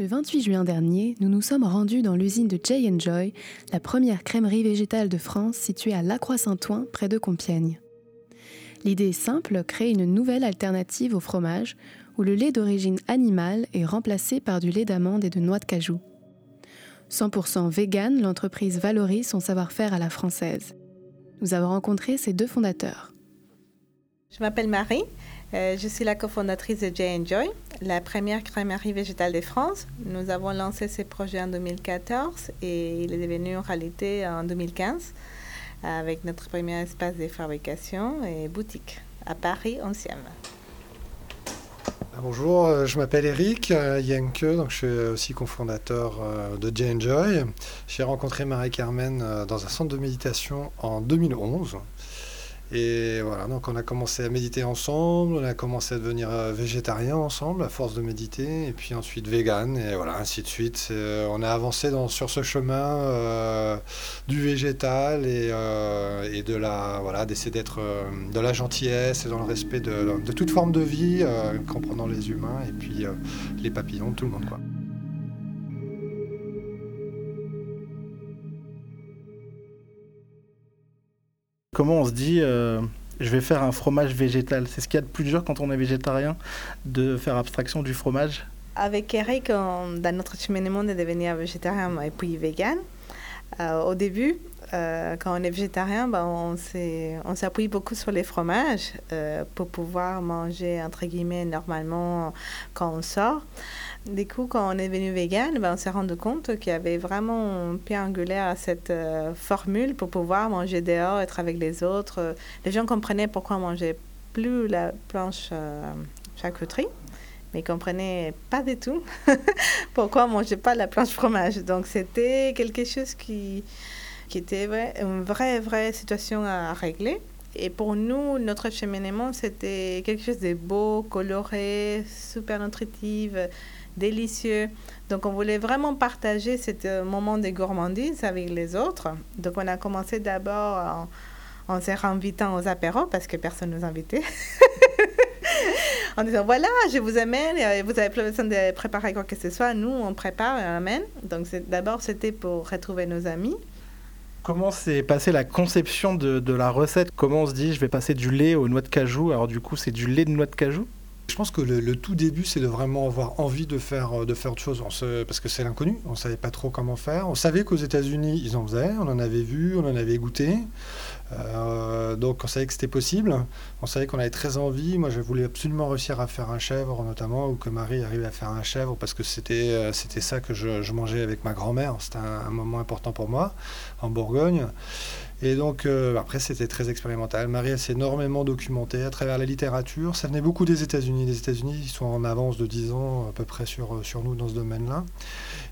Le 28 juin dernier, nous nous sommes rendus dans l'usine de Jay Joy, la première crèmerie végétale de France située à Lacroix-Saint-Ouen, près de Compiègne. L'idée est simple, créer une nouvelle alternative au fromage, où le lait d'origine animale est remplacé par du lait d'amande et de noix de cajou. 100% vegan, l'entreprise valorise son savoir-faire à la française. Nous avons rencontré ses deux fondateurs. Je m'appelle Marie, euh, je suis la cofondatrice de Jay Joy, la première crèmerie végétale de France. Nous avons lancé ce projet en 2014 et il est devenu une réalité en 2015 avec notre premier espace de fabrication et boutique à Paris 11e. Bonjour, euh, je m'appelle Eric euh, Yenke, donc je suis aussi cofondateur de Jay Joy. J'ai rencontré Marie-Carmen dans un centre de méditation en 2011. Et voilà, donc on a commencé à méditer ensemble, on a commencé à devenir euh, végétarien ensemble à force de méditer, et puis ensuite vegan, et voilà, ainsi de suite. Euh, on a avancé sur ce chemin euh, du végétal et, et, de la, voilà, d'essayer d'être de la gentillesse et dans le respect de, de toute forme de vie, comprenant les humains et puis les papillons, tout le monde quoi. Comment on se dit, euh, je vais faire un fromage végétal. C'est ce qu'il y a de plus dur quand on est végétarien, de faire abstraction du fromage. Avec Eric, dans notre cheminement de devenir végétarien et puis vegan, euh, au début, euh, quand on est végétarien, ben, on s'appuie beaucoup sur les fromages pour pouvoir manger, entre guillemets, normalement quand on sort. Du coup, quand on est devenu vegan, ben, on s'est rendu compte qu'il y avait vraiment un pied angulaire à cette euh, formule pour pouvoir manger dehors, être avec les autres. Les gens comprenaient pourquoi on mangeait plus la planche euh, charcuterie, mais ils comprenaient pas du tout pourquoi on mangeait pas la planche fromage. Donc, c'était quelque chose qui, qui était une vraie, vraie situation à régler. Et pour nous, notre cheminement, c'était quelque chose de beau, coloré, super nutritif délicieux. Donc, on voulait vraiment partager ce euh, moment de gourmandise avec les autres. Donc, on a commencé d'abord en, en se réinvitant aux apéros parce que personne ne nous invitait. en disant voilà, je vous amène, vous avez plus besoin de préparer quoi que ce soit. Nous, on prépare et on amène. Donc, d'abord, c'était pour retrouver nos amis. Comment s'est passée la conception de, de, la recette? Comment on se dit je vais passer du lait aux noix de cajou? Alors, du coup, c'est du lait de noix de cajou? Je pense que le, tout début, c'est de vraiment avoir envie de faire, de faire autre chose, parce que c'est l'inconnu, on ne savait pas trop comment faire. On savait qu'aux États-Unis, ils en faisaient, on en avait vu, on en avait goûté. Euh, donc on savait que c'était possible, on savait qu'on avait très envie. Moi, je voulais absolument réussir à faire un chèvre, notamment, ou que Marie arrive à faire un chèvre, parce que c'était euh, c'était ça que je, mangeais avec ma grand-mère. C'était un, moment important pour moi, en Bourgogne. Et donc, euh, après, c'était très expérimental. Marie, s'est énormément documentée à travers la littérature. Ça venait beaucoup des États-Unis. Les États-Unis, sont en avance de 10 ans à peu près sur, euh, sur nous dans ce domaine-là.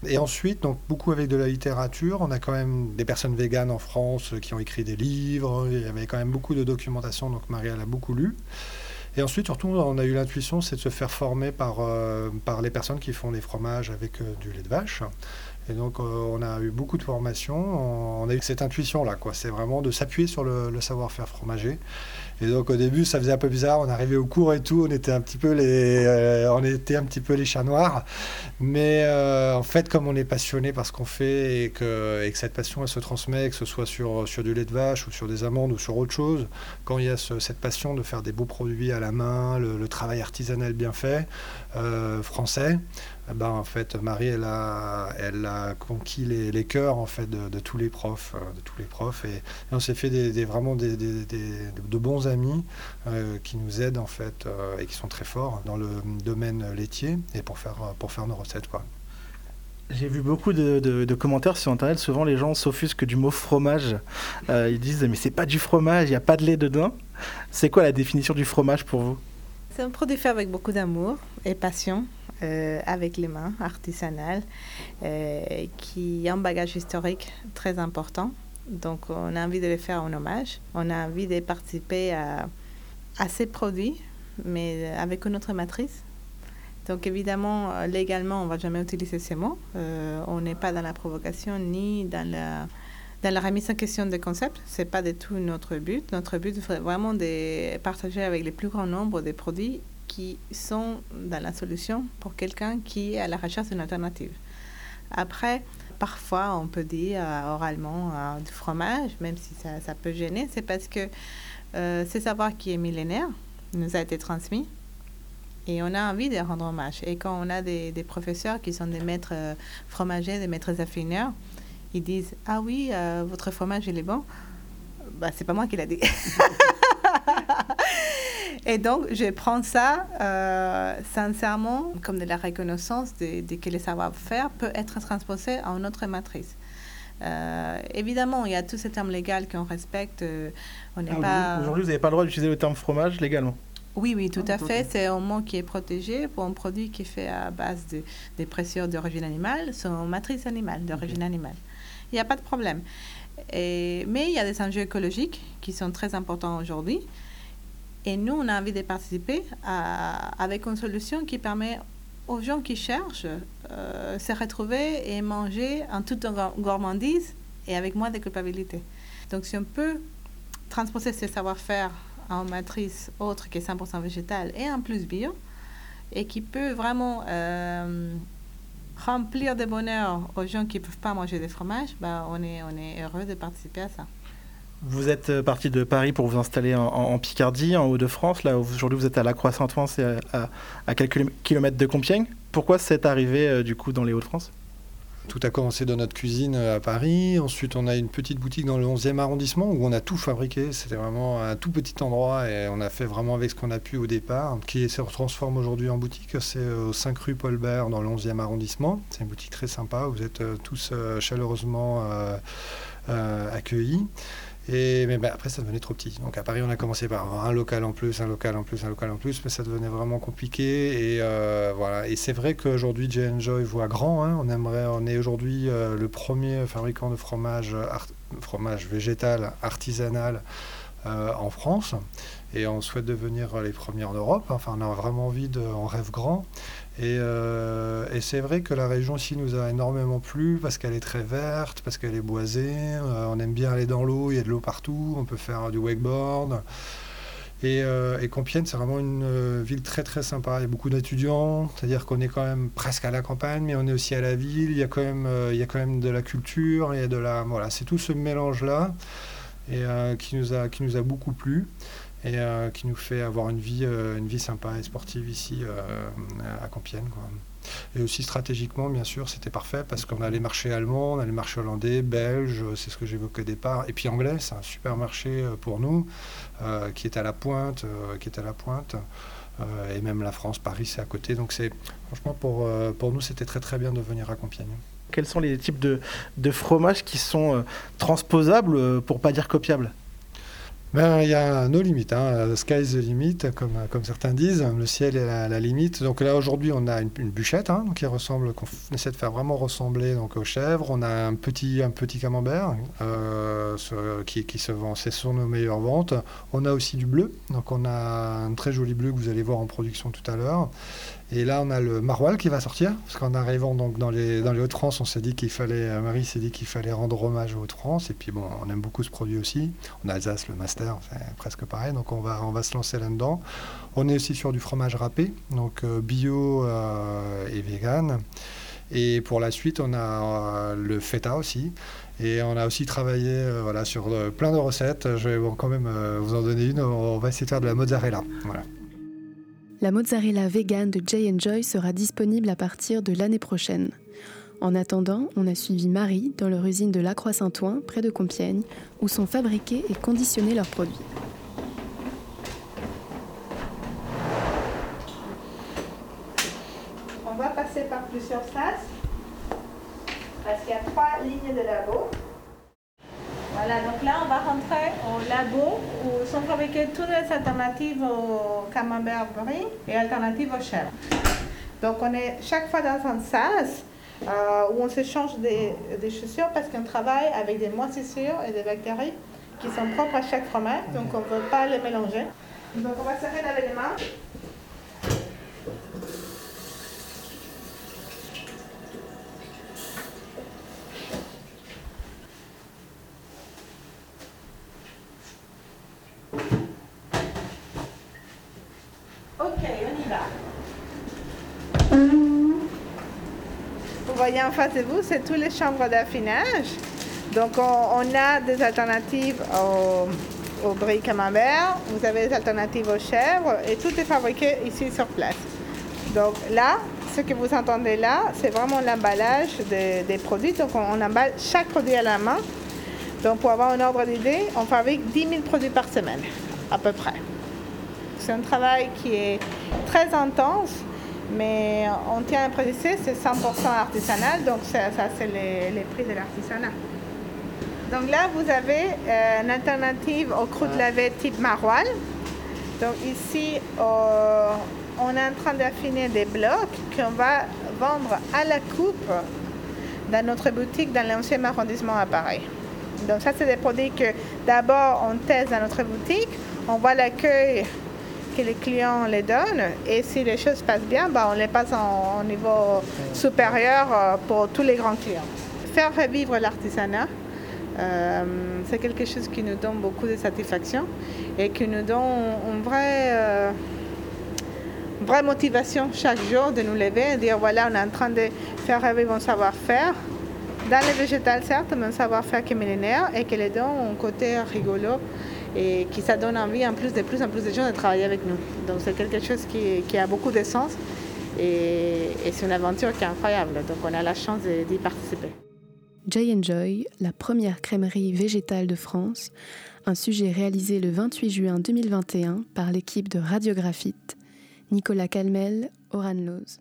Et ensuite, donc, beaucoup avec de la littérature. On a quand même des personnes véganes en France qui ont écrit des livres. Il y avait quand même beaucoup de documentation. Donc, Marie, elle a beaucoup lu. Et ensuite, surtout, on a eu l'intuition, c'est de se faire former par, euh, par les personnes qui font des fromages avec du lait de vache. Et donc, euh, on a eu beaucoup de formations. On a eu cette intuition-là, quoi. C'est vraiment de s'appuyer sur le, savoir-faire fromager. Et donc, au début, ça faisait un peu bizarre. On arrivait au cours et tout. On était un petit peu les, euh, on était un petit peu les chats noirs. Mais euh, en fait, comme on est passionné par ce qu'on fait et que, et que cette passion, elle se transmet, que ce soit sur, sur du lait de vache ou sur des amandes ou sur autre chose, quand il y a cette passion de faire des beaux produits à la main, le, travail artisanal bien fait, français, eh ben, en fait, Marie, elle a, elle a conquis les, les cœurs en fait de, tous les profs, euh, de tous les profs, et, on s'est fait des, vraiment des, de bons amis euh, qui nous aident en fait euh, et qui sont très forts dans le domaine laitier et pour faire pour faire nos recettes quoi. J'ai vu beaucoup de, de, commentaires sur internet. Souvent, les gens s'offusquent du mot fromage. ils disent mais c'est pas du fromage, il n'y a pas de lait dedans. C'est quoi la définition du fromage pour vous? C'est un produit fait avec beaucoup d'amour et passion. Euh, avec les mains, artisanales, euh, qui a un bagage historique très important. Donc, on a envie de les faire en hommage. On a envie de participer à, à ces produits, mais avec une autre matrice. Donc, évidemment, légalement, on ne va jamais utiliser ces mots. Euh, on n'est pas dans la provocation ni dans la dans la remise en question des concepts. Ce n'est pas du tout notre but. Notre but est vraiment de partager avec le plus grand nombre de produits qui sont dans la solution pour quelqu'un qui est à la recherche d'une alternative. Après, parfois, on peut dire euh, oralement euh, du fromage, même si ça, ça peut gêner, c'est parce que euh, ce savoir qui est millénaire nous a été transmis et on a envie de rendre hommage. Et quand on a des, des professeurs qui sont des maîtres fromagers, des maîtres affineurs, ils disent Ah oui, euh, votre fromage, il est bon. Bah, c'est pas moi qui l'a dit. Et donc, je prends ça euh, sincèrement comme de la reconnaissance de, de que le savoir-faire peut être transposé en autre matrice. Euh, évidemment, il y a tous ces termes légaux qu'on respecte. on n'est Ah, pas. Aujourd'hui, vous n'avez pas le droit d'utiliser le terme fromage légalement. Oui, oui, tout Ah, à ok. fait. C'est un mot qui est protégé pour un produit qui est fait à base de, des précieuses d'origine animale, sont matrice animale, d'origine animale. Il n'y a pas de problème. Et- mais il y a des enjeux écologiques qui sont très importants aujourd'hui. Et nous, on a envie de participer à- avec une solution qui permet aux gens qui cherchent euh, se retrouver et manger en toute gour- gourmandise et avec moins de culpabilité. Donc, si on peut transposer ce savoir-faire en matrice autre qui est 100% végétale et en plus bio, et qui peut vraiment euh, remplir de bonheur aux gens qui ne peuvent pas manger des fromages, bah, on, est, on est heureux de participer à ça. Vous êtes euh, parti de Paris pour vous installer en, Picardie, en Haut-de-France. Là, aujourd'hui, vous êtes à la Croix-Saint-Ouen, c'est à quelques kilomètres de Compiègne. Pourquoi c'est arrivé euh, du coup dans les Hauts-de-France? Tout a commencé dans notre cuisine euh, à Paris. Ensuite, on a une petite boutique dans le 11e arrondissement où on a tout fabriqué. C'était vraiment un tout petit endroit et on a fait vraiment avec ce qu'on a pu au départ, qui se transforme aujourd'hui en boutique. C'est euh, au 5 rue Paul Bert dans le 11e arrondissement. C'est une boutique très sympa. Vous êtes euh, tous chaleureusement accueillis. Et, mais ben, après, ça devenait trop petit. Donc à Paris, on a commencé par avoir un local en plus, un local en plus, un local en plus, mais ça devenait vraiment compliqué. Et euh, voilà. Et c'est vrai qu'aujourd'hui, J Enjoy voit grand. hein. On aimerait, on est aujourd'hui euh, le premier fabricant de fromage, art- fromage végétal artisanal en France. Et on souhaite devenir les premiers en Europe. Enfin, on a vraiment envie de, on rêve grand. Et, euh, c'est vrai que la région aussi nous a énormément plu parce qu'elle est très verte, parce qu'elle est boisée. euh, on aime bien aller dans l'eau, il y a de l'eau partout. On peut faire du wakeboard. Et, euh, et Compiègne, c'est vraiment une euh, ville très très sympa. Il y a beaucoup d'étudiants, c'est-à-dire qu'on est quand même presque à la campagne, mais on est aussi à la ville. Il y a quand même, euh, il y a quand même de la culture, il y a de la, voilà, c'est tout ce mélange-là et euh, qui nous a qui nous a beaucoup plu et euh, qui nous fait avoir une vie euh, une vie sympa et sportive ici à Compiègne. Et aussi stratégiquement, bien sûr, c'était parfait parce qu'on a les marchés allemands, on a les marchés hollandais, belges, c'est ce que j'évoquais au départ, et puis anglais, c'est un super marché pour nous qui est à la pointe, qui est à la pointe. Et même la France, Paris, c'est à côté. Donc c'est franchement pour, pour nous, c'était très très bien de venir à Compiègne. Quels sont les types de, fromages qui sont euh, transposables, euh, pour pas dire copiables? Ben, il y a nos limites, hein. sky is the limit, comme, certains disent, le ciel est la, limite. Donc là aujourd'hui on a une, bûchette hein, qui ressemble, qu'on essaie de faire vraiment ressembler donc aux chèvres. On a un petit, un petit camembert euh, qui, qui se vend, ce sont nos meilleures ventes. On a aussi du bleu, donc on a un très joli bleu que vous allez voir en production tout à l'heure. Et là, on a le maroilles qui va sortir, parce qu'en arrivant donc dans les, dans les Hauts-de-France, on s'est dit qu'il fallait, euh, Marie s'est dit qu'il fallait rendre hommage aux Hauts-de-France. Et puis bon, on aime beaucoup ce produit aussi. A Alsace, le master, c'est presque pareil, donc on va, on va se lancer là-dedans. On est aussi sur du fromage râpé, donc euh, bio euh, et vegan. Et pour la suite, on a le feta aussi. Et on a aussi travaillé voilà, sur plein de recettes. Je vais quand même vous en donner une. On va essayer de faire de la mozzarella. Voilà. La mozzarella vegan de Jay Joy sera disponible à partir de l'année prochaine. En attendant, on a suivi Marie dans leur usine de Lacroix-Saint-Ouen, près de Compiègne, où sont fabriqués et conditionnés leurs produits. On va passer par plusieurs sas parce qu'il y a trois lignes de labo. Donc là on va rentrer au labo où sont fabriquées toutes les alternatives au camembert brie et alternatives aux chèvres. Donc on est chaque fois dans un sas euh, où on s'échange des, des chaussures parce qu'on travaille avec des moisissures et des bactéries qui sont propres à chaque fromage, donc on ne veut pas les mélanger. Donc on va serrer laver les mains. En face de vous, c'est toutes les chambres d'affinage. Donc on, a des alternatives au, au brie camembert, vous avez des alternatives aux chèvres et tout est fabriqué ici sur place. Donc là, ce que vous entendez là, c'est vraiment l'emballage des, produits. Donc on, emballe chaque produit à la main. Donc pour avoir un ordre d'idée, on fabrique 10 000 produits par semaine, à peu près. C'est un travail qui est très intense, mais on tient à préciser, c'est 100% artisanal, donc ça, c'est les, prix de l'artisanat. Donc là, vous avez euh, une alternative au croûte lavé type maroilles. Donc ici, on est en train d'affiner des blocs qu'on va vendre à la coupe dans notre boutique dans l'ancien arrondissement à Paris. Donc ça, c'est des produits que d'abord on teste dans notre boutique, on voit l'accueil les clients les donnent et si les choses passent bien, bah, on les passe en, niveau supérieur euh, pour tous les grands clients. Faire revivre l'artisanat, euh, c'est quelque chose qui nous donne beaucoup de satisfaction et qui nous donne une vraie... Euh, vraie motivation chaque jour de nous lever et dire voilà, on est en train de faire revivre mon savoir-faire. Dans les végétales, certes, mais un savoir-faire qui est millénaire et qui les donne un côté rigolo et qui ça donne envie en plus de plus en plus de gens de travailler avec nous. Donc c'est quelque chose qui, a beaucoup de sens et, c'est une aventure qui est incroyable. Donc on a la chance d'y participer. Jay Enjoy, la première crèmerie végétale de France, un sujet réalisé le 28 juin 2021 par l'équipe de Radiographite Nicolas Calmel, Oran Loz.